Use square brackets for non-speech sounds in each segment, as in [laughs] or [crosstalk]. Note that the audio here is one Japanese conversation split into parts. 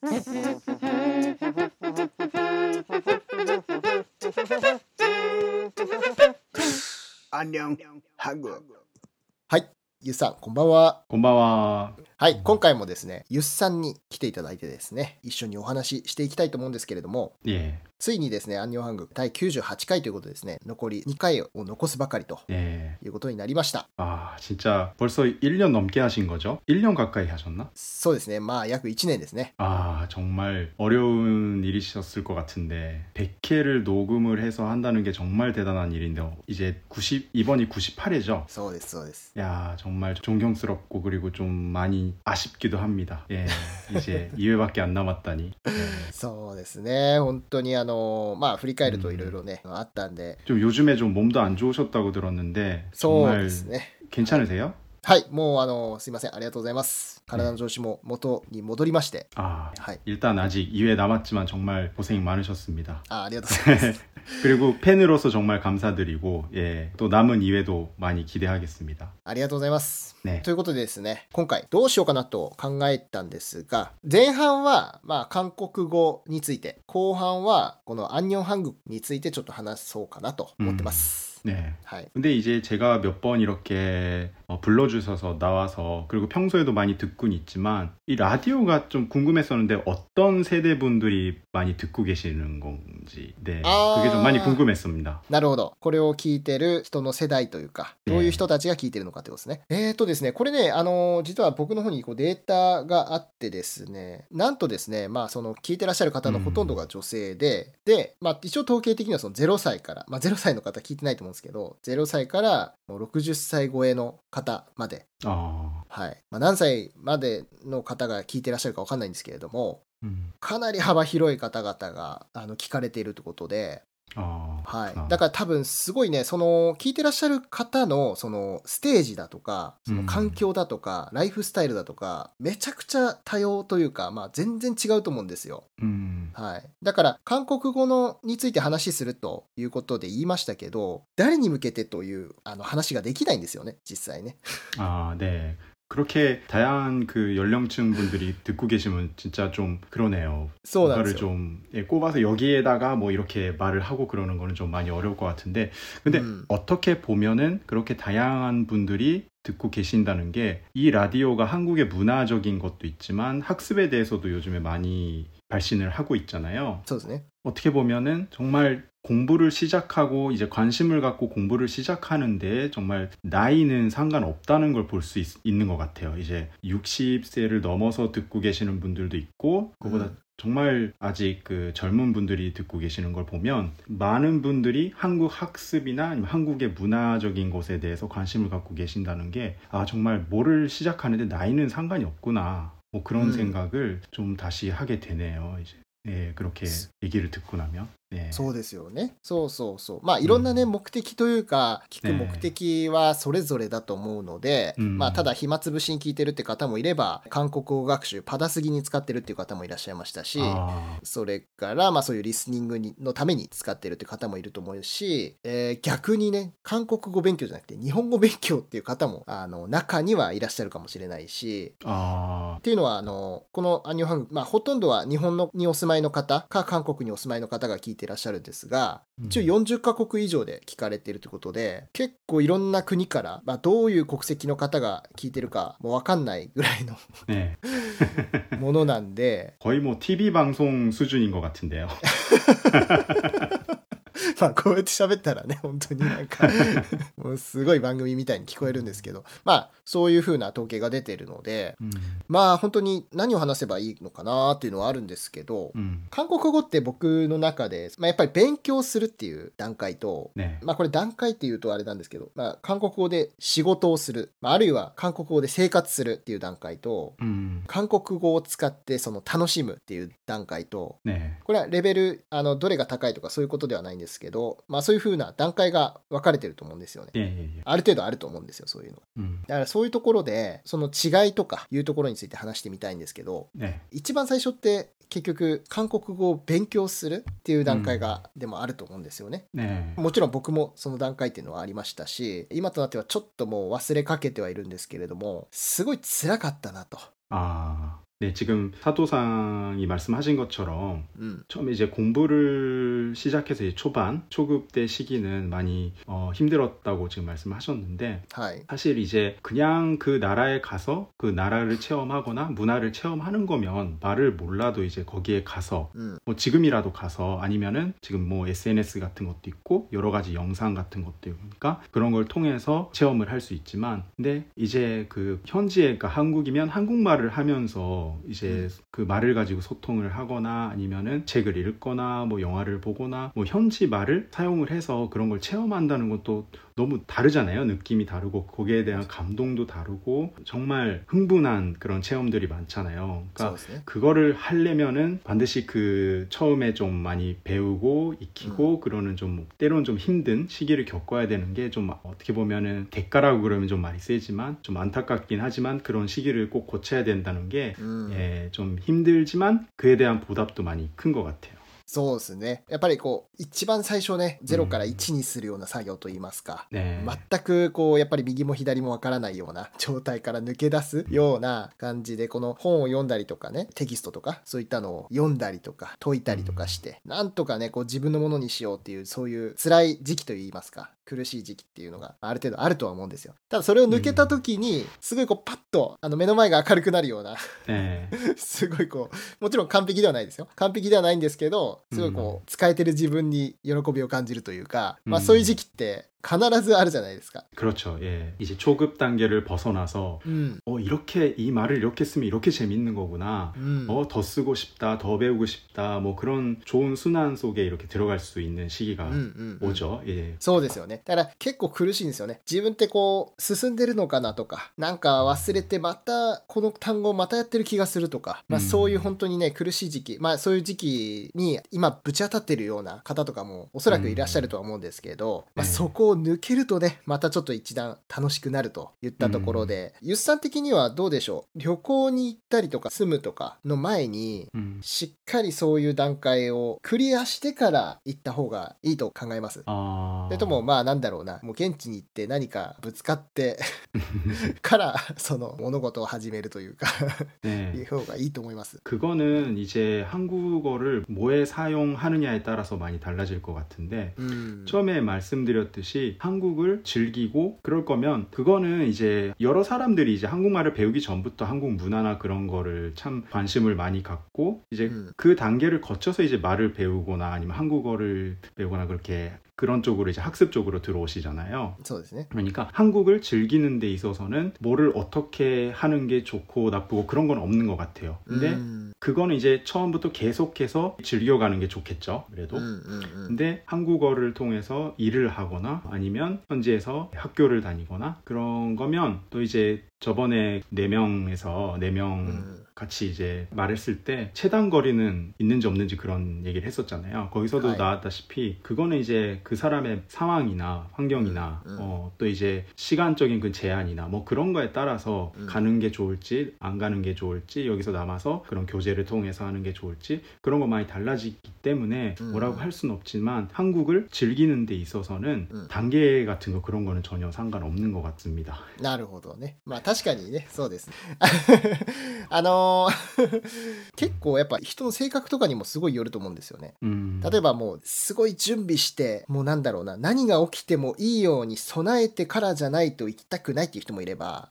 アンニョンハグはい。ゆっさんこんばんは。こんばんは。はい。今回もですねゆっさんに来ていただいてですね一緒にお話ししていきたいと思うんですけれども、yeah. ついにですね、アンニョンハング第98回ということでですね、残り2回を残すばかりと 예. いうことになりました。 아, 진짜 벌써 1년 넘게 하신 거죠? 1년 가까이 하셨나? そうですね、まあ約1年ですね。 아, 정말 어려운 일이셨을 것 같은데 100회를 녹음을 해서 한다는 게 정말 대단한 일인데 이제 90 이번이 98회죠? そうです、そうです。 야, 정말 존경스럽고 그리고 좀 많이 아쉽기도 합니다. 예. 이제 2회밖에 안 남았다니. 예. そうですね、本当にあ の、まあ振り返るといろいろね、あったんで、 좀 요즘에 좀 몸도 안 좋으셨다고 들었는데 そう 정말 ですね。 괜찮으세요? はい、もうあの、すいません、ありがとうございます。体の調子も元に戻りまして、 아, はい。 일단 아직 2회 남았지만 정말 고생 많으셨습니다. あありがとうございます。 그리고 팬으로서 정말 감사드리고 예, 또 남은 2회도 많이 기대하겠습니다. ありがとうございます。 네. ということでですね、今回どうしようかなと考えたんですが、前半は、まあ、韓国語について、後半は、このアンニョンハングについてちょっと話そうかなと思ってます。 네. はい。 근데 이제 제가 몇 번 이렇게 어, 불러주셔서 나와서 그리고 평소에도 많이 듣곤 있지만 이 라디오가 좀 궁금했었는데 어떤 세대 분들이 많이 듣고 계시는 건지 네 아. 그게 좀 많이 궁금했습니다. なるほど。これを聞いてる人の世代というか、ええどういう人たちが聞いてるのかってことですね。えーとですね、これね、あのー実は僕の方にこうデータがあってですね、なんとですね、まあ、その聞いてらっしゃる方のほとんどが女性で、で、まあ、一応統計的にはその0歳から、まあ、0歳の方聞いてないと思うんですけど、 けどですけど0歳からもう60歳超えの方まで、はい。まあ、何歳までの方が聞いてらっしゃるか分かんないんですけれども、うん、かなり幅広い方々があの聞かれているということではい、だから多分すごいねその聞いてらっしゃる方のそのステージだとかその環境だとか、うん、ライフスタイルだとかめちゃくちゃ多様というか、まあ、全然違うと思うんですよ、うん、はい、だから韓国語のについて話するということで言いましたけど誰に向けてというあの話ができないんですよね実際ね。あで 그렇게 다양한 그 연령층 분들이 [laughs] 듣고 계시면 진짜 좀 그러네요. 그거를 좀 예, 꼽아서 여기에다가 뭐 이렇게 말을 하고 그러는 거는 좀 많이 어려울 것 같은데 근데 음. 어떻게 보면은 그렇게 다양한 분들이 듣고 계신다는 게 이 라디오가 한국의 문화적인 것도 있지만 학습에 대해서도 요즘에 많이 발신을 하고 있잖아요. 네. 어떻게 보면은 정말 공부를 시작하고 이제 관심을 갖고 공부를 시작하는데 정말 나이는 상관없다는 걸 볼 수 있는 것 같아요. 이제 60세를 넘어서 듣고 계시는 분들도 있고 그보다 음. 정말 아직 그 젊은 분들이 듣고 계시는 걸 보면 많은 분들이 한국 학습이나 한국의 문화적인 것에 대해서 관심을 갖고 계신다는 게 아 정말 뭐를 시작하는데 나이는 상관이 없구나 뭐 그런 음. 생각을 좀 다시 하게 되네요 이제 예 그렇게 얘기를 듣고 나면 そうですよね。そうそうそう。まあいろんなね、うん、目的というか聞く目的はそれぞれだと思うので、ね、まあただ暇つぶしに聞いてるって方もいれば韓国語学習パダスギに使ってるっていう方もいらっしゃいましたしそれからまあそういうリスニングにのために使ってるって方もいると思うし、えー、逆にね韓国語勉強じゃなくて日本語勉強っていう方もあの中にはいらっしゃるかもしれないしっていうのはあのこのアニョハング、まあ、ほとんどは日本のにお住まいの方か韓国にお住まいの方が聞いてらっしゃるんですが一応40カ国以上で聞かれているということで結構いろんな国から、まあ、どういう国籍の方が聞いてるかもう分かんないぐらいの 네. [laughs] ものなんで [laughs] 거의 뭐 TV 방송 수준인 것 같은데요. [laughs] まあこうやって喋ったらね [laughs] 本当になんか [laughs] もうすごい番組みたいに聞こえるんですけどまあそういう風な統計が出てるので、うん、まあ本当に何を話せばいいのかなっていうのはあるんですけど、うん、韓国語って僕の中で、まあ、やっぱり勉強するっていう段階と、ね、まあこれ段階っていうとあれなんですけど、まあ、韓国語で仕事をする、まあ、あるいは韓国語で生活するっていう段階と、うん、韓国語を使ってその楽しむっていう段階と、ね、これはレベルあのどれが高いとかそういうことではないんですけどけど、まあ、そういうふうな段階が分かれてると思うんですよね。ある程度あると思うんですよそういうの、うん、だからそういうところでその違いとかいうところについて話してみたいんですけど、ね、一番最初って結局韓国語を勉強するっていう段階が、でもあると思うんですよね、うんね、もちろん僕もその段階っていうのはありましたし今となってはちょっともう忘れかけてはいるんですけれどもすごい辛かったなと。あ 네, 지금 사도상이 말씀하신 것처럼 음. 처음에 이제 공부를 시작해서 이제 초반, 초급 때 시기는 많이 어, 힘들었다고 지금 말씀하셨는데 하이. 사실 이제 그냥 그 나라에 가서 그 나라를 체험하거나 문화를 체험하는 거면 말을 몰라도 이제 거기에 가서 음. 뭐 지금이라도 가서 아니면은 지금 뭐 SNS 같은 것도 있고 여러 가지 영상 같은 것도 있고 그러니까 그런 걸 통해서 체험을 할 수 있지만 근데 이제 그 현지에 그러니까 한국이면 한국말을 하면서 이제 음. 그 말을 가지고 소통을 하거나 아니면은 책을 읽거나 뭐 영화를 보거나 뭐 현지 말을 사용을 해서 그런 걸 체험한다는 것도 너무 다르잖아요. 느낌이 다르고 거기에 대한 감동도 다르고 정말 흥분한 그런 체험들이 많잖아요. 그러니까 그거를 하려면은 반드시 그 처음에 좀 많이 배우고 익히고 음. 그러는 좀 때론 좀 힘든 시기를 겪어야 되는 게 좀 어떻게 보면은 대가라고 그러면 좀 많이 세지만 좀 안타깝긴 하지만 그런 시기를 꼭 고쳐야 된다는 게좀 음. 예, 힘들지만 그에 대한 보답도 많이 큰 것 같아요. そうですね。やっぱりこう、一番最初ね、0から1にするような作業といいますか。 네. 全くこうやっぱり右も左もわからないような [laughs] 状態から抜け出すような感じでこの本を読んだりとかねテキストとかそういったのを読んだりとか解いたりとかしてなんとかねこう自分のものにしようっていうそういう辛い時期といいますか苦しい時期っていうのがある程度あるとは思うんですよただそれを抜けた時にすごいこうパッとあの目の前が明るくなるような 네. [laughs] すごいこうもちろん完璧ではないですよ完璧ではないんですけどすごいこう使えてる自分に喜びを感じるというか、まあ、うん。そういう時期って必ずあるじゃないですか。 그렇죠. 예. 이제 초급 단계를 벗어나서 うん、 어, 이렇게 이 말을 이렇게 쓰면 이렇게 재밌는 거구나. うん、 어, 더 쓰고 싶다, 더 배우고 싶다, 뭐 그런 좋은 순환 속에 이렇게 들어갈 수 있는 시기가 うんうんうん 오죠. 예. そうですよね。だから結構苦しいんですよね。自分ってこう進んでるのかなとか、なんか忘れてまたこの単語をまたやってる気がするとか、まあうんそういう本当にね苦しい時期、まあそういう時期に今ぶち当たってるような方とかもおそらくいらっしゃるとは思うんですけど、まあうんそこ を抜けるとね、またちょっと一段楽しくなるといったところで、ゆっさん的にはどうでしょう旅行に行ったりとか住むとかの前に、 음. しっかりそういう段階をクリアしてから行った方がいいと考えます。 아. それともまあなんだろうなもう現地に行って何かぶつかって[laughs] からその物事を始めるというか 네. いう方がいいと思います。 그거는 이제 한국어를 뭐에 사용하느냐에 따라서 많이 달라질 것 같은데 うん、 처음에 말씀드렸듯이 한국을 즐기고 그럴 거면 그거는 이제 여러 사람들이 이제 한국말을 배우기 전부터 한국 문화나 그런 거를 참 관심을 많이 갖고 이제 음. 그 단계를 거쳐서 이제 말을 배우거나 아니면 한국어를 배우거나 그렇게 그런 쪽으로 이제 학습 쪽으로 들어오시잖아요. 그렇죠. 그러니까 한국을 즐기는 데 있어서는 뭐를 어떻게 하는 게 좋고 나쁘고 그런 건 없는 것 같아요. 근데 음. 그거는 이제 처음부터 계속해서 즐겨가는 게 좋겠죠. 그래도. 음, 음, 음. 근데 한국어를 통해서 일을 하거나 아니면 현지에서 학교를 다니거나 그런 거면 또 이제 저번에 네 명에서 네 명 うん、 같이 이제 말했을 때 최단 거리는 있는지 없는지 그런 얘기를 했었잖아요. 거기서도 아이. 나왔다시피 그거는 이제 그 사람의 상황이나 환경이나 음, 음. 어, 또 이제 시간적인 그 제한이나 뭐 그런 거에 따라서 음. 가는 게 좋을지 안 가는 게 좋을지 여기서 남아서 그런 교제를 통해서 하는 게 좋을지 그런 거 많이 달라지기 때문에 음. 뭐라고 할 수는 없지만 한국을 즐기는 데 있어서는 음. 단계 같은 거 그런 거는 전혀 상관없는 것 같습니다. なるほどね。まあ 確かにね、そうです。[laughs] あのー、[laughs] 結構やっぱ人の性格とかにもすごいよると思うんですよね。うん、例えばもうすごい準備して、もうなんだろうな、何が起きてもいいように備えてからじゃないと行きたくないっていう人もいれば、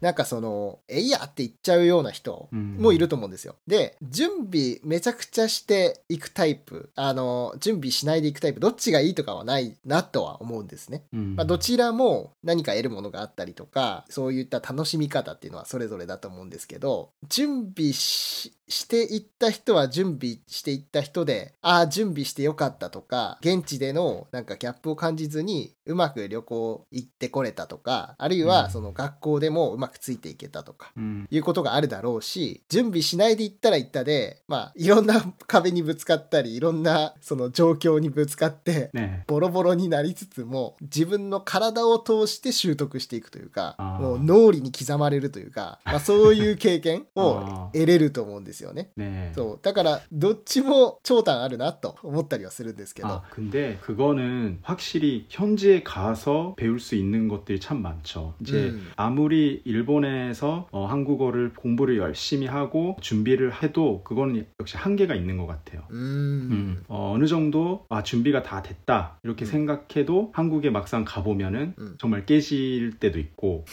なんかその、えいやって言っちゃうような人もいると思うんですよ。うん、で、準備めちゃくちゃしていくタイプ、あのー、準備しないでいくタイプ、どっちがいいとかはないなとは思うんですね。うん、まあ、どちらも何か得るものがあったりとか、そういった楽しみ方っていうのはそれぞれだと思うんですけど準備ししていった人は準備していった人でああ準備してよかったとか現地でのなんかギャップを感じずにうまく旅行行ってこれたとかあるいうんはその学校でもうまくついていけたとか 음. いうことがあるだろうし準備しないで行ったら行ったでまあいろんな壁にぶつかったりいろんなその状況にぶつかって 네. ボロボロになりつつも自分の体を通して習得していくというかもう脳裏に刻まれるというか、まあ、そういう経験を得れると思うんですですよね。 네. そうだからどっちも長短あるなと思ったりはするんですけど、 아, 근데 그거는 확실히 현지에 가서 배울 수 있는 것들이 참 많죠. 이제 음. 아무리 일본에서 어, 한국어를 공부를 열심히 하고 준비를 해도 그거는 역시 한계가 있는 것 같아요. うーん 음, 어, 어느 정도 아, 준비가 다 됐다 이렇게 음. 생각해도 한국에 막상 가보면은 음. 정말 깨질 때도 있고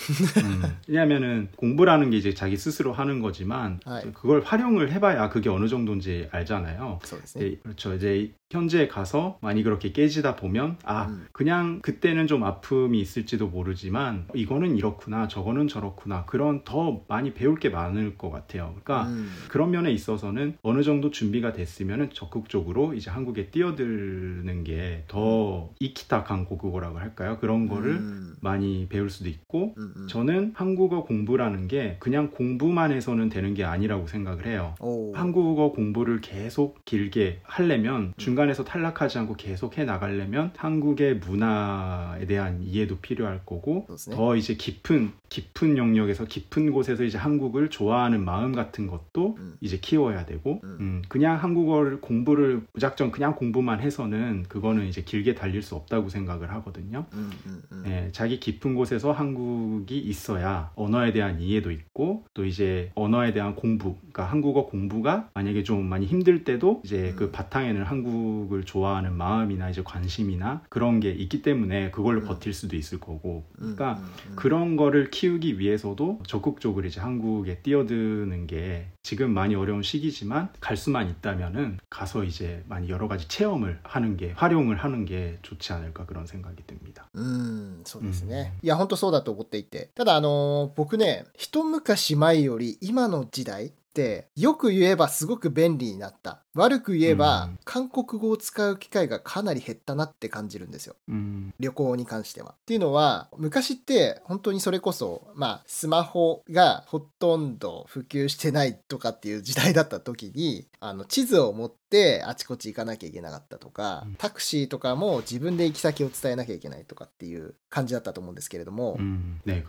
음, 왜냐하면은 공부라는 게 이제 자기 스스로 하는 거지만 [laughs] 아이. 그걸 활용 활용을 해봐야 그게 어느 정도인지 알잖아요. 그렇죠. 그렇죠. 예, 그렇죠. 이제 현재에 가서 많이 그렇게 깨지다 보면 아 음. 그냥 그때는 좀 아픔이 있을지도 모르지만 이거는 이렇구나 저거는 저렇구나 그런 더 많이 배울 게 많을 것 같아요. 그러니까 음. 그런 면에 있어서는 어느 정도 준비가 됐으면 적극적으로 이제 한국에 뛰어드는 게더 음. 이키타 강고국어라고 할까요? 그런 거를 음. 많이 배울 수도 있고 음, 음. 저는 한국어 공부라는 게 그냥 공부만 해서는 되는 게 아니라고 생각을 해요. 오. 한국어 공부를 계속 길게 하려면 중간 공간에서 탈락하지 않고 계속 해 나가려면 한국의 문화에 대한 이해도 필요할 거고 더 이제 깊은 깊은 영역에서 깊은 곳에서 이제 한국을 좋아하는 마음 같은 것도 음. 이제 키워야 되고 음. 음. 그냥 한국어를 공부를 무작정 그냥 공부만 해서는 그거는 이제 길게 달릴 수 없다고 생각을 하거든요. 음, 음, 네, 자기 깊은 곳에서 한국이 있어야 언어에 대한 이해도 있고 또 이제 언어에 대한 공부, 그러니까 한국어 공부가 만약에 좀 많이 힘들 때도 이제 그 바탕에는 한국을 좋아하는 마음이나 이제 관심이나 그런 게 있기 때문에 그걸로 버틸 수도 있을 거고, 그러니까 그런 거를 키 우기 위해서도 적극적으로 이제 한국에 뛰어드는 게 지금 많이 어려운 시기지만 갈 수만 있다면은 가서 이제 많이 여러 가지 체험을 하는 게 활용을 하는 게 좋지 않을까 그런 생각이 듭니다. うん、そうですね。いや、本当そうだと思っていて。ただ、あのー僕ね、一昔前より今の時代って、よく言えばすごく便利になった。 悪く言えば、うん、韓国語を使う機会がかなり減ったなって感じるんですよ、うん、旅行に関しては。っていうのは昔って本当にそれこそ、まあ、スマホがほとんど普及してないとかっていう時代だった時にあの地図を持ってあちこち行かなきゃいけなかったとか、タクシーとかも自分で行き先を伝えなきゃいけないとかっていう感じだったと思うんですけれども、うん。ね、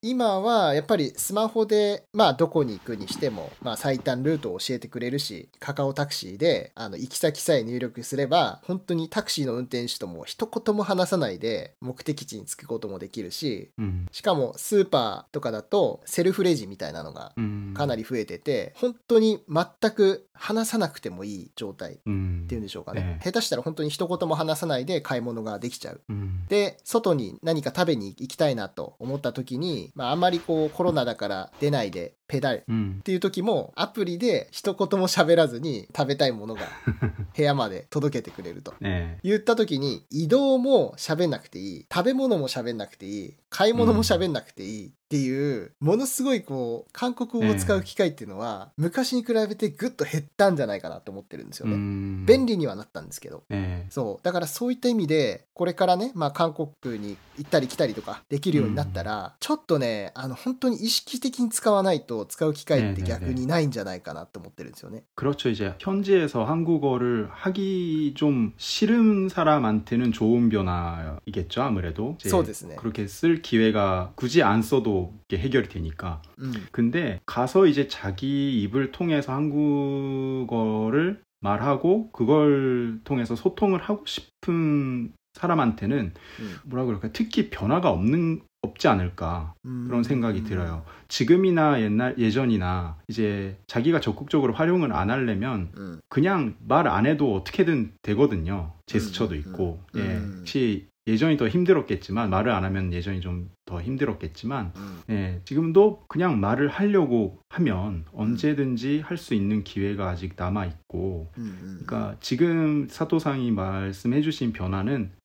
今はやっぱりスマホで、まあ、どこに行くにしても、まあ、最短ルートを教えてくれるしカカオタクシーで、あの、行き先さえ入力すれば、本当にタクシーの運転手とも一言も話さないで、目的地に着くこともできるし、うん、しかもスーパーとかだと、セルフレジみたいなのがかなり増えてて、本当に全く話さなくてもいい状態っていうんでしょうかね。下手したら本当に一言も話さないで買い物ができちゃう。うん、で、外に何か食べに行きたいなと思った時に、まあ、あんまりこうコロナだから出ないでペダル。っ 음, ていう時もアプリで一言も喋らずに食べたいものが [laughs] 部屋まで届けてくれると。 네, 言った時に移動も喋んなくていい。食べ物も喋んなくていい。買い物も喋んなくていいっていう、ものすごいこう韓国語を使う機会っていうのは、昔に比べてぐっと減ったんじゃないかなと思ってるんですよね。 음, 便利にはなったんですけど 네, そうだからそういった意味でこれからね、まあ、韓国に行ったり来たりとかできるようになったら、ちょっとねあの本当に意識的に使わないと使う機会って逆にないんじゃないかなと思ってるんですよね。 그렇죠. 이제 현지에서 한국어를 하기 좀 싫은 사람한테는 좋은 변화이겠죠. 아무래도 이제 そうですね。 그렇게 쓸 기회가 굳이 안 써도 바로 해결이 되니까. 음. 근데 가서 이제 자기 입을 통해서 한국어를 말하고 그걸 통해서 소통을 하고 싶은 사람한테는 음. 뭐라 그럴까 특히 변화가 없는 없지 않을까 음. 그런 생각이 음. 들어요. 지금이나 옛날 예전이나 이제 자기가 적극적으로 활용을 안 하려면 음. 그냥 말 안 해도 어떻게든 되거든요. 제스처도 음, 음, 있고 음. 예, 혹시 예전이 더 힘들었겠지만 말을 안 하면 예전이 좀 더 힘들었겠지만 음. 예, 지금도 그냥 말을 하려고 하면 언제든지 음. 할수 있는 기회가 아직 남아 있고 음, 음. 그러니까 음. 지금 사토상이 말씀해주신 변화는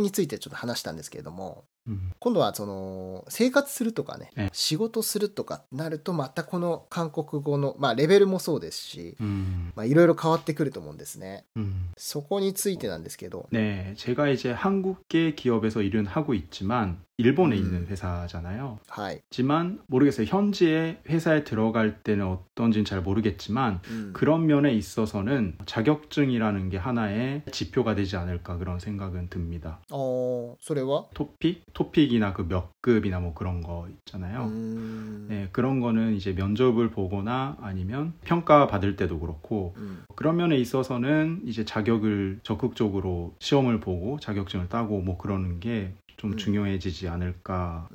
についてちょっと話したんですけれども。うん今度はその生活するとかねええ仕事するとかなるとまたこの韓国語の、まあ、レベルもそうですし음, まあいろいろ変わってくると思うんですね 음. そこについてなんですけど 네, 제가 이제 한국계 기업에서 일은 하고 있지만 일본에 음. 있는 회사잖아요. はい、 하지만 모르겠어요. 현지에 회사에 들어갈 때는 어떤지는 잘 모르겠지만 うん、 그런 면에 있어서는 자격증이라는 게 하나의 지표가 되지 않을까 그런 생각은 듭니다. あーそれは 토픽, 토픽이나 그 몇 급이나 뭐 그런 거 있잖아요. 음... 네, 그런 거는 이제 면접을 보거나 아니면 평가 받을 때도 그렇고 음... 그런 면에 있어서는 이제 자격을 적극적으로 시험을 보고 자격증을 따고 뭐 그러는 게좀 음. 중요해지지 않을까는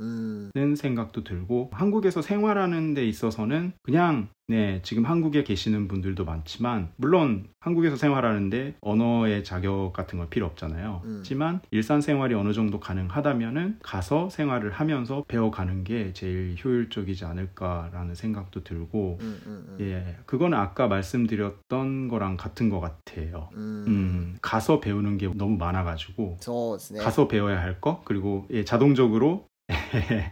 음. 생각도 들고 한국에서 생활하는 데 있어서는 그냥 네, 지금 한국에 계시는 분들도 많지만 물론 한국에서 생활하는데 언어의 자격 같은 건 필요 없잖아요. 음. 하지만 일상 생활이 어느 정도 가능하다면은 가서 생활을 하면서 배워가는 게 제일 효율적이지 않을까라는 생각도 들고 음, 음, 음. 예, 그건 아까 말씀드렸던 거랑 같은 것 같아요. 음, 음 가서 배우는 게 너무 많아가지고 네. 가서 배워야 할 거 그리고 예, 자동적으로 [laughs] 예,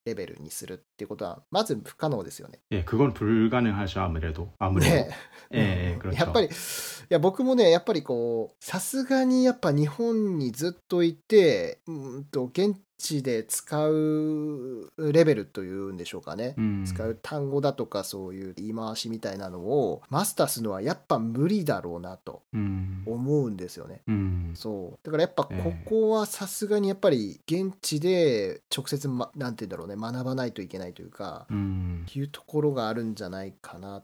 レベルにするっていうことはまず不可能ですよね。 예, 그건 불가능하죠 아무래도 아무래도 ね 예, 예, 그렇죠. やっぱりいや僕もねやっぱりこうさすがにやっぱ日本にずっといてうんと現地で使うレベルというんでしょうかね。 음, 使う単語だとかそういう言い回しみたいなのをマスターするのはやっぱ無理だろうなと 음, 思うんですよね。 음, そうだからやっぱこええこはさすがにやっぱり現地で直接、ま、なんて言うんだろう ね学ばないといけないというか 음, いうところがあるんじゃないかな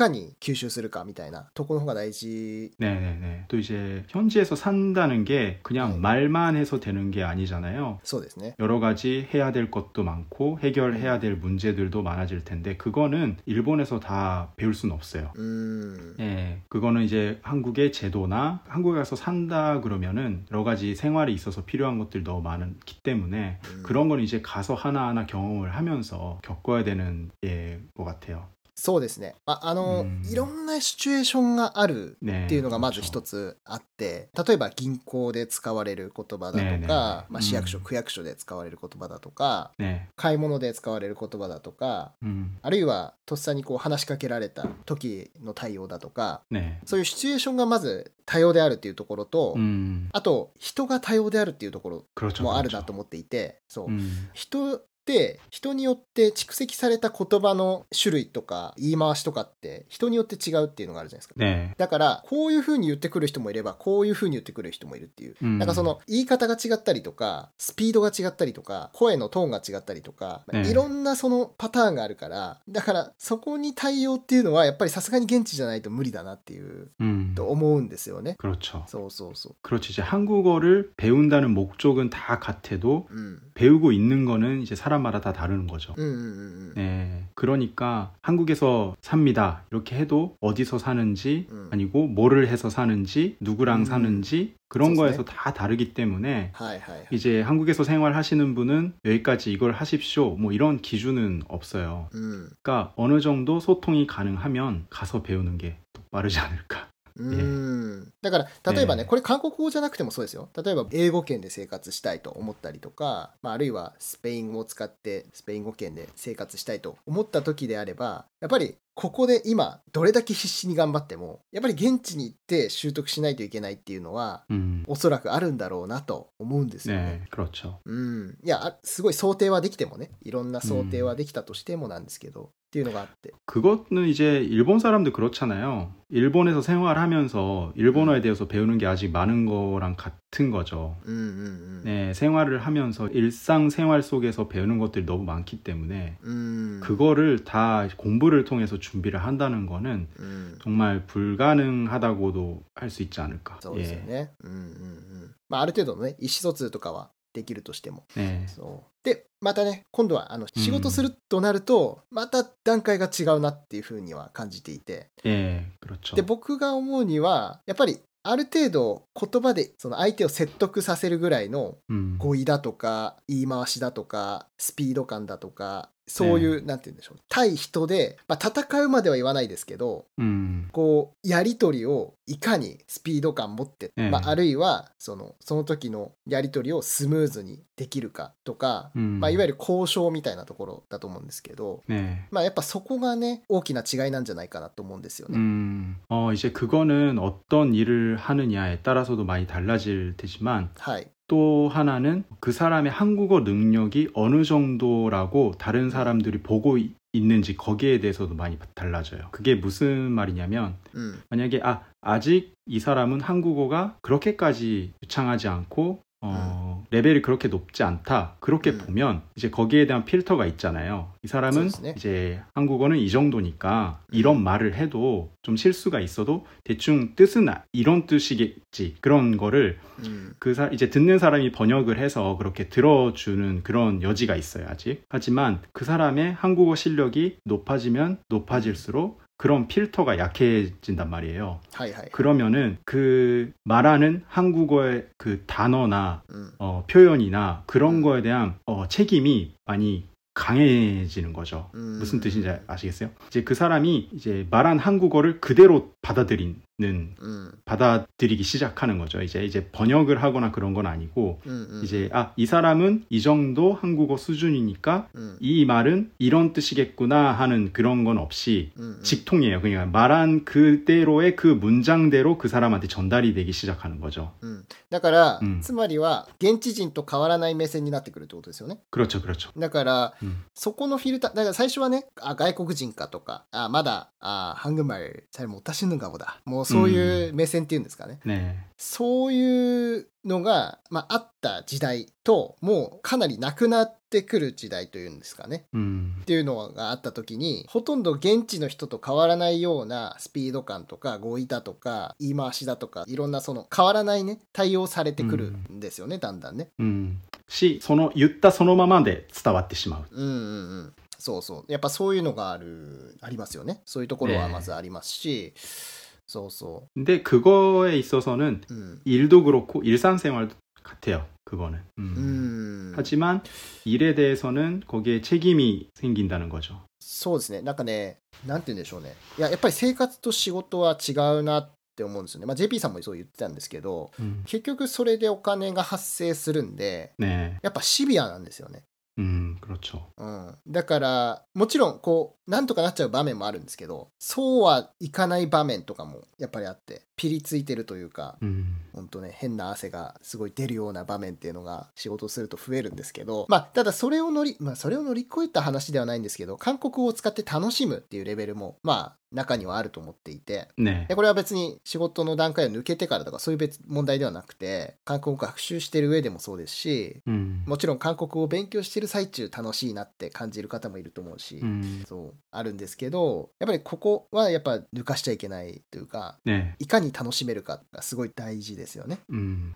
に吸収するかみたいなところの方が大事 네네네. 또 이제 현지에서 산다는 게 그냥 네. 말만 해서 되는 게 아니잖아요. そうですね。 여러 가지 해야 될 것도 많고 해결해야 될 문제들도 많아질 텐데 그거는 일본에서 다 배울 수는 없어요. うーん。 예, 그거는 이제 한국의 제도나 한국에 가서 산다 그러면은 여러 가지 생활에 있어서 필요한 것들이 너무 많기 때문에 うん 그런 건 이제 가서 하나하나 경험을 하면서 겪어야 되는 예, 것 같아요. そうですね。まあ、あの、うん、いろんなシチュエーションがあるっていうのがまず一つあって、ね、例えば銀行で使われる言葉だとか、ねね、まあ、市役所、うん、区役所で使われる言葉だとか、買い物で使われる言葉だとか、あるいはとっさにこう話しかけられた時の対応だとか、そういうシチュエーションがまず多様であるっていうところと、あと人が多様であるっていうところもあるなと思っていて、そう、人って人によって蓄積された言葉の種類とか言い回しとかって人によって違うっていうのがあるじゃないですか。 네, だからこういう風に言ってくる人もいればこういう風に言ってくる人もいるっていう。 음, なんかその言い方が違ったりとかスピードが違ったりとか声のトーンが違ったりとか、ええいろんなそのパターンがあるからだからそこに対応っていうのはやっぱりさすがに現地じゃないと無理だなっていう 음, と思うんですよね。 그렇죠. そうそうそ 그렇죠. 이제 한국어를 배운다는 목적은 다 같아도 う。うん。 배우고 있는 거는 이제 사 사람마다 다 다르는 거죠. 음, 음, 음, 음, 네. 그러니까 한국에서 삽니다. 이렇게 해도 어디서 사는지 아니고 뭐를 해서 사는지 누구랑 사는지 그런 거에서 다 다르기 때문에 하이, 하이, 하이. 이제 한국에서 생활하시는 분은 여기까지 이걸 하십시오 뭐 이런 기준은 없어요. 그러니까 어느 정도 소통이 가능하면 가서 배우는 게 빠르지 않을까. うん。だから例えばね、ええこれ韓国語じゃなくてもそうですよ。例えば英語圏で生活したいと思ったりとか、まあ、あるいはスペイン語を使ってスペイン語圏で生活したいと思った時であればやっぱりここで今どれだけ必死に頑張ってもやっぱり現地に行って習得しないといけないっていうのは 음. おそらくあるんだろうなと思うんですよね。 네, 그렇죠. うん、いやあすごい想定はできてもねいろんな想定はできたとしてもなんですけど、っていうのがあって。 그것은 이제 일본 사람도 그렇잖아요. 일본에서 생활하면서 일본어에 대해서 배우는 게 아직 많은 거랑 같은 거죠. うんうんうん。 네, 생활을 하면서 일상생활 속에서 배우는 것들이 너무 많기 때문에 うん。 그거를 다 공부를 통해서 준비를 한다는 거는 うん。 정말 불가능하다고도 할 수 있지 않을까. そうですよ 예. ね。うんうんうん。まあある程度のね意思疎通とかはできるとしても。 네. そうでまたね今度はあの仕事するとなると、また段階が違うなっていうふうには感じていて 예, 그렇죠. で僕が思うにはやっぱりある程度言葉でその相手を説得させるぐらいの 음, 語彙だとか言い回しだとかスピード感だとか そういう、なんて言うんでしょう対人で、まあ、戦うまでは言わないですけど 음, こうやり取りをいかにスピード感持って、ええまあ、あるいはそのその時のやり取りをスムーズにできるかとか、 음, まあ、いわゆる交渉みたいなところだと思うんですけど、 네. まあ、やっぱそこがね大きな違いなんじゃないかなと思うんですよね。 음, 어, 이제 그거는 어떤 일을 하느냐에 따라서도 많이 달라질 테지만 はい、 또 하나는 그 사람의 한국어 능력이 어느 정도라고 다른 사람들이 보고 이- 있는지 거기에 대해서도 많이 달라져요. 그게 무슨 말이냐면 うん、 만약에 아 아직 이 사람은 한국어가 그렇게까지 유창하지 않고 어, 레벨이 그렇게 높지 않다. 그렇게 음. 보면 이제 거기에 대한 필터가 있잖아요. 이 사람은. 이제 한국어는 이 정도니까 음. 이런 말을 해도 좀 실수가 있어도 대충 뜻은 아- 이런 뜻이겠지. 그런 거를 うん、그 사, 이제 듣는 사람이 번역을 해서 그렇게 들어주는 그런 여지가 있어요, 아직. 하지만 그 사람의 한국어 실력이 높아지면 높아질수록 그런 필터가 약해진단 말이에요. 하이 하이. 그러면은 그 말하는 한국어의 그 단어나 음. 어, 표현이나 그런 음. 거에 대한 어, 책임이 많이 강해지는 거죠. 음. 무슨 뜻인지 아시겠어요? 이제 그 사람이 이제 말한 한국어를 그대로 받아들이는 うん、 받아들이기 시작하는 거죠. 이제 이제 번역을 하거나 그런 건 아니고 うん、うん、 이제 아 이 사람은 이 정도 한국어 수준이니까 うん、 이 말은 이런 뜻이겠구나 하는 그런 건 없이 うん、うん、 직통이에요. 그러니까 말한 그대로의 그 문장대로 그 사람한테 전달이 되기 시작하는 거죠. うんだから、うんつまりは現地人と変わらない目線になってくるってことですよね。 그렇죠, 그렇죠. だから、 음. そこのフィルター、だから最初はね、あ外国人かとか、あまだ、あハングマル、잘못하시는 ぬ顔だ。もうそういう目線っていうんですかね。うん、ねそういうのが、まあ、あった時代と、もうかなりなくなってくる時代というんですかね。うん、っていうのがあった時に、ほとんど現地の人と変わらないようなスピード感とか語彙だとか言い回しだとか、いろんなその変わらないね、対応されてくるんですよね、うん、だんだんね。うん。し、その言ったそのままで伝わってしまう。うんうんうん。そうそう。やっぱそういうのがある、ありますよね。そういうところはまずありますし、そうそ 근데 그거에 있어서는 う。うん。 일도 그렇고 일상생활도 같아요. 그거는. う 음. ん。 하지만 일에 대해서는 거기에 책임이 생긴다는 거죠. そうですね。なんかね、なんて言うんでしょうね。いや、やっぱり生活と仕事は違うなって思うんですよね。まあ、JP さんもそう言ってたんですけど、 음. 結局それでお金が発生するんで、 네. やっぱシビアなんですよね。 음, 그렇죠. うん、だからもちろんこう うなんとかなっちゃう場面もあるんですけど、そうはいかない場面とかもやっぱりあって、ピリついてるというか、うん、ほんとね、変な汗がすごい出るような場面っていうのが仕事すると増えるんですけど、まあ、ただそれを乗り、まあ、それを乗り越えた話ではないんですけど、韓国語を使って楽しむっていうレベルも、まあ、中にはあると思っていて、ね、でこれは別に仕事の段階を抜けてからとかそういう別問題ではなくて韓国語学習してる上でもそうですし、うん、もちろん韓国語を勉強してる最中楽しいなって感じる方もいると思うし、うん、そう。あるんですけどやっぱりここはやっぱ抜かしちゃいけないというか、ね、いかに楽しめるかがすごい大事ですよね。うん、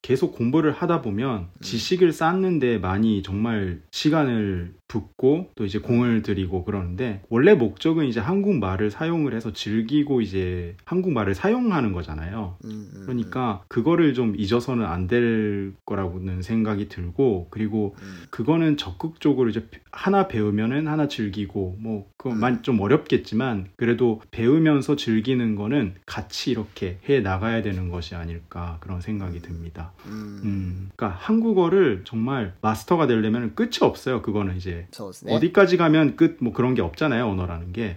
계속 공부를 하다 보면 음. 지식을 쌓는데 많이 정말 시간을 붓고 또 이제 공을 들이고 그러는데 원래 목적은 이제 한국말을 사용을 해서 즐기고 이제 한국말을 사용하는 거잖아요. 음, 음, 그러니까 그거를 좀 잊어서는 안 될 거라고는 생각이 들고 그리고 그거는 적극적으로 이제 하나 배우면은 하나 즐기고 뭐 그건 좀 어렵겠지만 그래도 배우면서 즐기는 거는 같이 이렇게 해 나가야 되는 것이 아닐까 그런 생각이 듭니다. 음. 음. 그러니까 한국어를 정말 마스터가 되려면 끝이 없어요. 그거는 이제 어디까지 가면 끝 뭐 그런 게 없잖아요. 언어라는 게.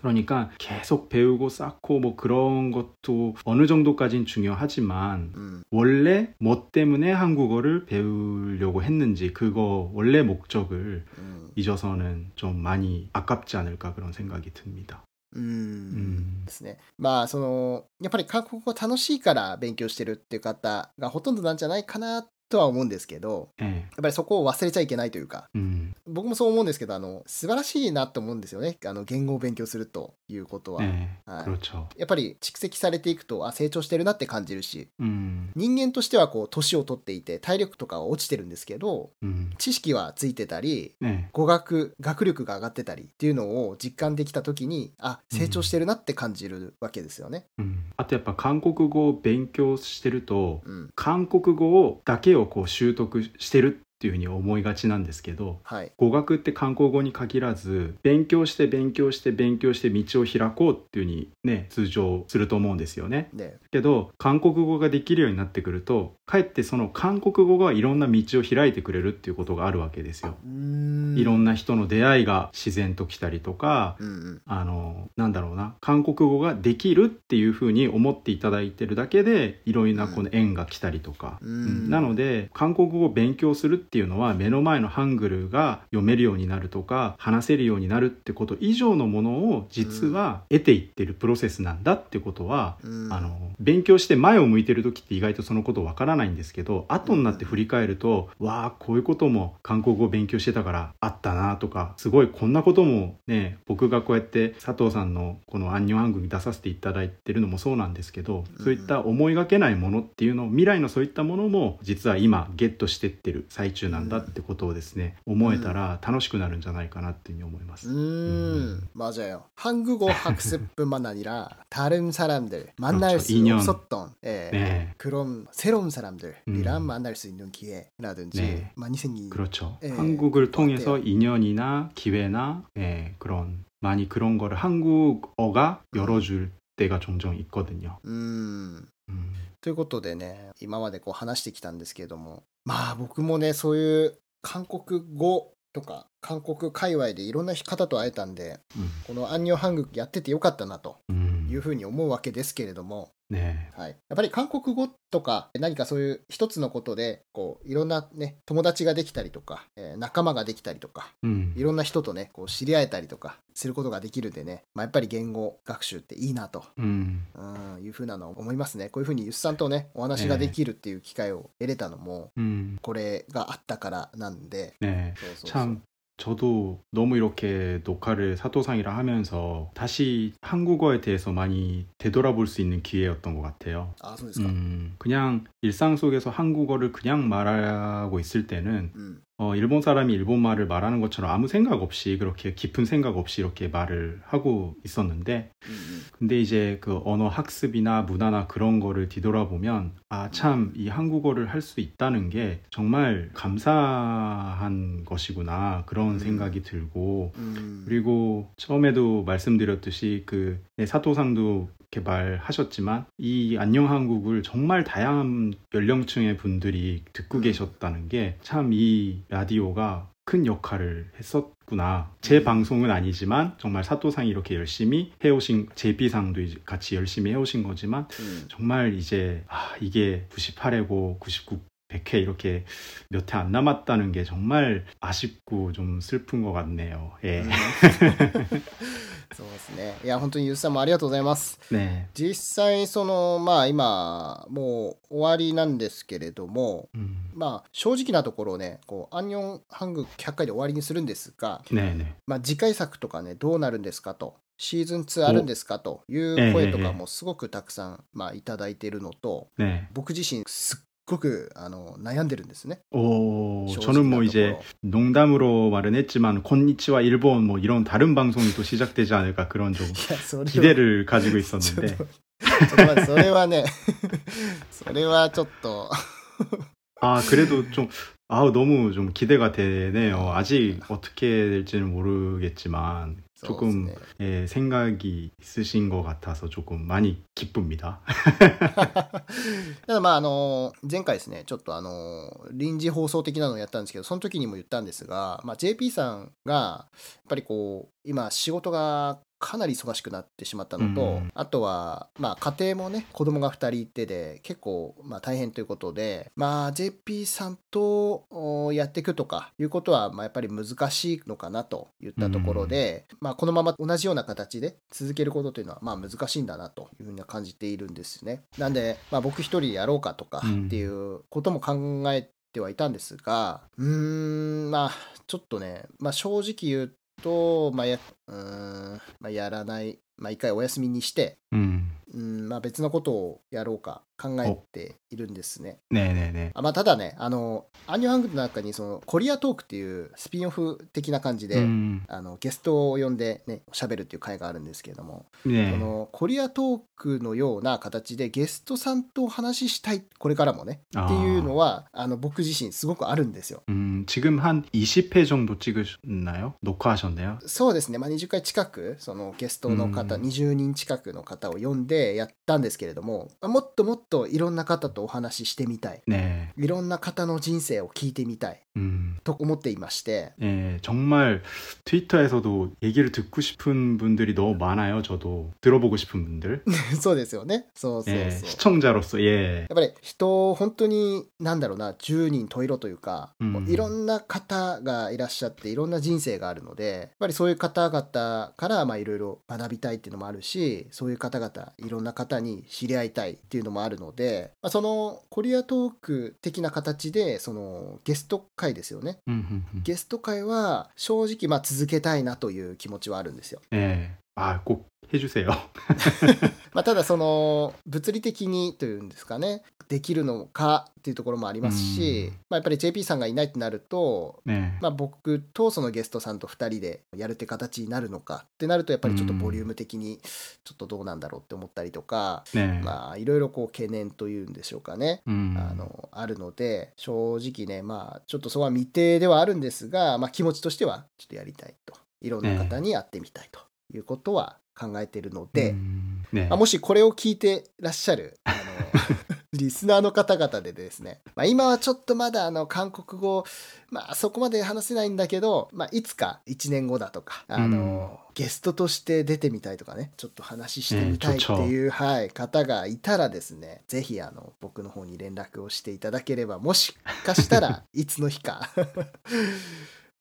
그러니까 계속 배우고 쌓고 뭐 그런 것도 어느 정도까지는 중요하지만 음. 원래 뭐 때문에 한국어를 배우려고 했는지 그거 원래 목적을 음. 잊어서는 좀 많이 아깝지 않을까 그런 생각이 듭니다. うん。 음. ですね。まあ、その、やっぱり韓国語楽しいから勉強してるっていう方がほとんどなんじゃないかなっとは思うんですけど、やっぱりそこを忘れちゃいけないというか、うん、僕もそう思うんですけどあの素晴らしいなと思うんですよね。あの言語を勉強するということは、えー、は、やっぱり蓄積されていくとあ成長してるなって感じるし、うん、人間としてはこう年を取っていて体力とかは落ちてるんですけど、うん、知識はついてたり、ね、語学学力が上がってたりっていうのを実感できた時にあ成長してるなって感じるわけですよね。あとやっぱ韓国語を勉強してると、韓国語だけをこう習得してるっていうふうに思いがちなんですけどはい。語学って韓国語に限らず勉強して勉強して勉強して道を開こうっていうふうにね通常すると思うんですよね。で、けど韓国語ができるようになってくるとかえってその韓国語がいろんな道を開いてくれるっていうことがあるわけですよ。いろんな人の出会いが自然と来たりとかうんうん。あのなんだろうな韓国語ができるっていうふうに思っていただいてるだけでいろいろなこの縁が来たりとか、うん。うん。なので韓国語を勉強するっていうのは目の前のハングルが読めるようになるとか話せるようになるってこと以上のものを実は得ていってるプロセスなんだってことは、うん。あの勉強して前を向いてる時って意外とそのことわからないんですけど後になって振り返ると、わあこういうことも韓国語を勉強してたからあったなとかすごいこんなこともね僕がこうやって佐藤さんのこの「アンニョンハング」に出させていただいてるのもそうなんですけど、そういった思いがけないものっていうのを未来のそういったものも実は今ゲットしてってる最中なんだってことをですね思えたら楽しくなるんじゃないかなっていうふうに思います。 음, 맞아요. 한국어 학습뿐만 아니라 다른 사람들 만날 그렇죠. 수 인연. 없었던 예, 네. 그런 새로운 사람들이랑 음. 만날 수 있는 기회라든지 네. 많이 생긴 그렇죠. 예, 한국을 통해서 같아요. 인연이나 기회나 예, 그런 많이 그런 거를 한국어가 열어줄 때가 종종 있거든요. うん。 음, ということでね、今までこう話してきたんですけれども、まあ僕もね、そういう韓国語とか、韓国界隈でいろんな方と会えたんで、 음, このアンニョンハングやっててよかったなと 음, いうふうに思うわけですけれども、 ね。はい、やっぱり韓国語とか何かそういう一つのことでこういろんな、ね、友達ができたりとか、えー、仲間ができたりとか、うん、いろんな人とねこう知り合えたりとかすることができるんでね、まあ、やっぱり言語学習っていいなと、うん、うんいうふうなのを思いますね。こういうふうにゆっさんとねお話ができるっていう機会を得れたのも、え。ー、これがあったからなんで、ね、そうそうそう。 저도 너무 이렇게 녹화를 사도상이라 하면서 다시 한국어에 대해서 많이 되돌아볼 수 있는 기회였던 것 같아요. 아, 음, 그냥 일상 속에서 한국어를 그냥 말하고 있을 때는 음. 어, 일본 사람이 일본 말을 말하는 것처럼 아무 생각 없이 그렇게 깊은 생각 없이 이렇게 말을 하고 있었는데 근데 이제 그 언어 학습이나 문화나 그런 거를 뒤돌아보면 아 참 이 한국어를 할 수 있다는 게 정말 감사한 것이구나 그런 음. 생각이 들고. 음. 그리고 처음에도 말씀드렸듯이 그 네, 사토상도 이렇게 말하셨지만 이 안녕 한국을 정말 다양한 연령층의 분들이 듣고 음. 계셨다는 게 참 이 라디오가 큰 역할을 했었구나. 제 음. 방송은 아니지만 정말 사토상이 이렇게 열심히 해오신 이제 같이 열심히 해오신 거지만 うん、 정말 이제 아, 이게 98회고 99 100회 이렇게 몇 회 안 남았다는 게 정말 아쉽고 좀 슬픈 것 같네요. 예. [laughs] そうですね。いや、本当にゆうさんもありがとうございます。ね、実際、その、まあ、今、もう終わりなんですけれども、うん、まあ、正直なところね、こう、アンニョンハング100回で終わりにするんですが、ねねまあ、次回作とかね、どうなるんですかと。シーズン2あるんですかという声とかもすごくたくさん、まあ、いただいているのと、僕自身すっ ごくあの悩んでるんですね。 오, 正 저는 直な 뭐 とこ 이제 ろ 농담으로 말은 했지만 곤니치와 일본 뭐 이런 다른 방송이 또 시작되지 않을까 그런 좀 いやそれは 기대를 가지고 ちょっと 있었는데 ちょっと待ってそれはねそれはちょっと 아 그래도 좀 아 너무 좀 기대가 되네요. 아직 어떻게 될지는 모르겠지만 [laughs] そう [laughs] [laughs] 조금 ですね 예, 생각이 있으신 것 같아서 조금 많이 기쁩니다. ただまああの前回ですねちょっとあの臨時放送的なのをやったんですけどその時にも言ったんですが、まあ、JP さんがやっぱりこう今仕事が かなり忙しくなってしまったのと、うんあとは、まあ、家庭もね子供が2人いてで結構、まあ、大変ということで、まあ、JP さんとおやっていくとかいうことは、まあ、やっぱり難しいのかなといったところで、まあ、このまま同じような形で続けることというのは、まあ、難しいんだなというふうには感じているんですね。なんで、まあ、僕一人でやろうかとかっていうことも考えてはいたんですが、うーん、まあ、ちょっとね、まあ、正直言うと、まあやうーんまあ、やらない、まあ、一回お休みにして、 음, うんまあ、別のことをやろうか考えているんですね。 네네네. あまあ、ただね、あの、アンニュハングの中にそのコリアトークっていうスピンオフ的な感じで、 음, あのゲストを呼んでね、喋るっていう回があるんですけれども、 네. そのコリアトークのような形でゲストさんとお話ししたい、これからもね、っていうのは、あの僕自身すごくあるんですよ。 음, 지금 한 20회 정도 찍으셨나요? 녹화하셨나요? そうですね、まあ、20回近くそのゲストの方、うん20人近くの方を呼んでやったんですけれどももっともっと いろんな方とお話ししてみたい 네. いろんな方の人生を聞いてみたい음, と思っていまして、 예, 정말 트위터에서도 얘기를 듣고 싶은 분들이 너무 많아요. 저도 들어보고 싶은 분들. [laughs] そうですよねそうそうそう、 예, 시청자로서 예. やっぱり人本当になんだろうな10人十色というか、うんもういろんな方がいらっしゃっていろんな人生があるのでやっぱりそういう方々からまあいろいろ学びたいっていうのもあるしそういう方々いろんな方に知り合いたいっていうのもあるので、まあ、そのコリアトーク的な形でそのゲスト 回ですよね。ゲスト回は正直まあ続けたいなという気持ちはあるんですよ。えああ、こう、閉受性よ。[laughs] まあただその物理的にというんですかねできるのかっていうところもありますし、うん。まあ、やっぱり JP さんがいないってなると、ねまあ、僕とそのゲストさんと2人でやるって形になるのかってなるとやっぱりちょっとボリューム的にちょっとどうなんだろうって思ったりとか、ね、まあいろいろこう懸念というんでしょうかね、うん、あのあるので正直ねまあちょっとそこは未定ではあるんですが、まあ、気持ちとしてはちょっとやりたいと。いろんな方にやってみたいと。ねいうことは考えているので、 음. 네. まあ、もしこれを聞いてらっしゃるあの [laughs] リスナーの方々でですね、まあ、今はちょっとまだあの韓国語、まあ、そこまで話せないんだけど、まあ、いつか1年後だとかあの、ゲストとして出てみたいとかねちょっと話してみたいっていう、はい、方がいたらですねぜひあの僕の方に連絡をしていただければもしかしたら [laughs] いつの日か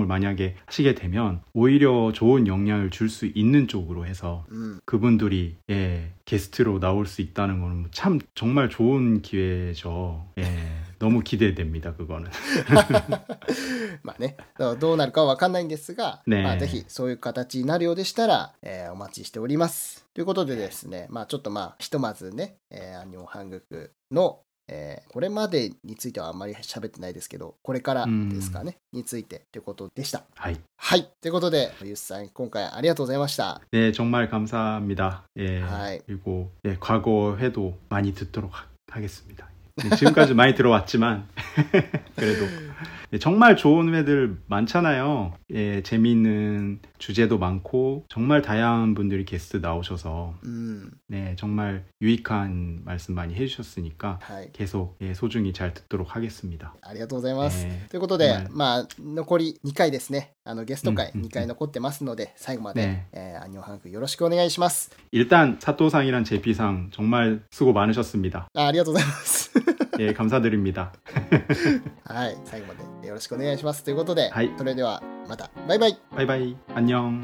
을 만약에 하시게 되면 오히려 좋은 영향을 줄 수 있는 쪽으로 해서 うん、 그분들이 예, 게스트로 나올 수 있다는 거는 참 정말 좋은 기회죠. 예, 너무 기대됩니다. 그거는. まあねどうどうなるかは分かんないんですが、ねまあ、ぜひそういう形になるようでしたら、えーお待ちしております。ということでですね、まあ、ちょっとまあひとまずね、えー、アンニョンハングクの、 えーこれまでについてはあんまり喋ってないですけどこれからですかね、についてということでした。 하이. はいということでユースさん今回ありがとうございました。 네, 정말 감사합니다. 예. 하이. 그리고 예, 과거 회도 많이 듣도록 하, 하겠습니다. 네, 지금까지 많이 들어왔지만 그래도 예, 정말 좋은 회들 많잖아요. 예, 재미있는 주제도 많고 정말 다양한 분들이 게스트 나오셔서 うん、 네, 정말 유익한 말씀 많이 해주셨으니까 はい。 계속 예, 소중히 잘 듣도록 하겠습니다. ありがとうございます。えーということで、はいまあ、残り2回ですね。 あのゲスト回うんうんうん2回残ってますので、最後まで、ねえーアンニョンハンクよろしくお願いします。 일단 사또상이란 제피상 정말 수고 많으셨습니다. あありがとうございます。 예, 감사드립니다. はい、最後までよろしくお願いします。ということで、はいそれではまた、バイバイ。 바이바이. 안녕.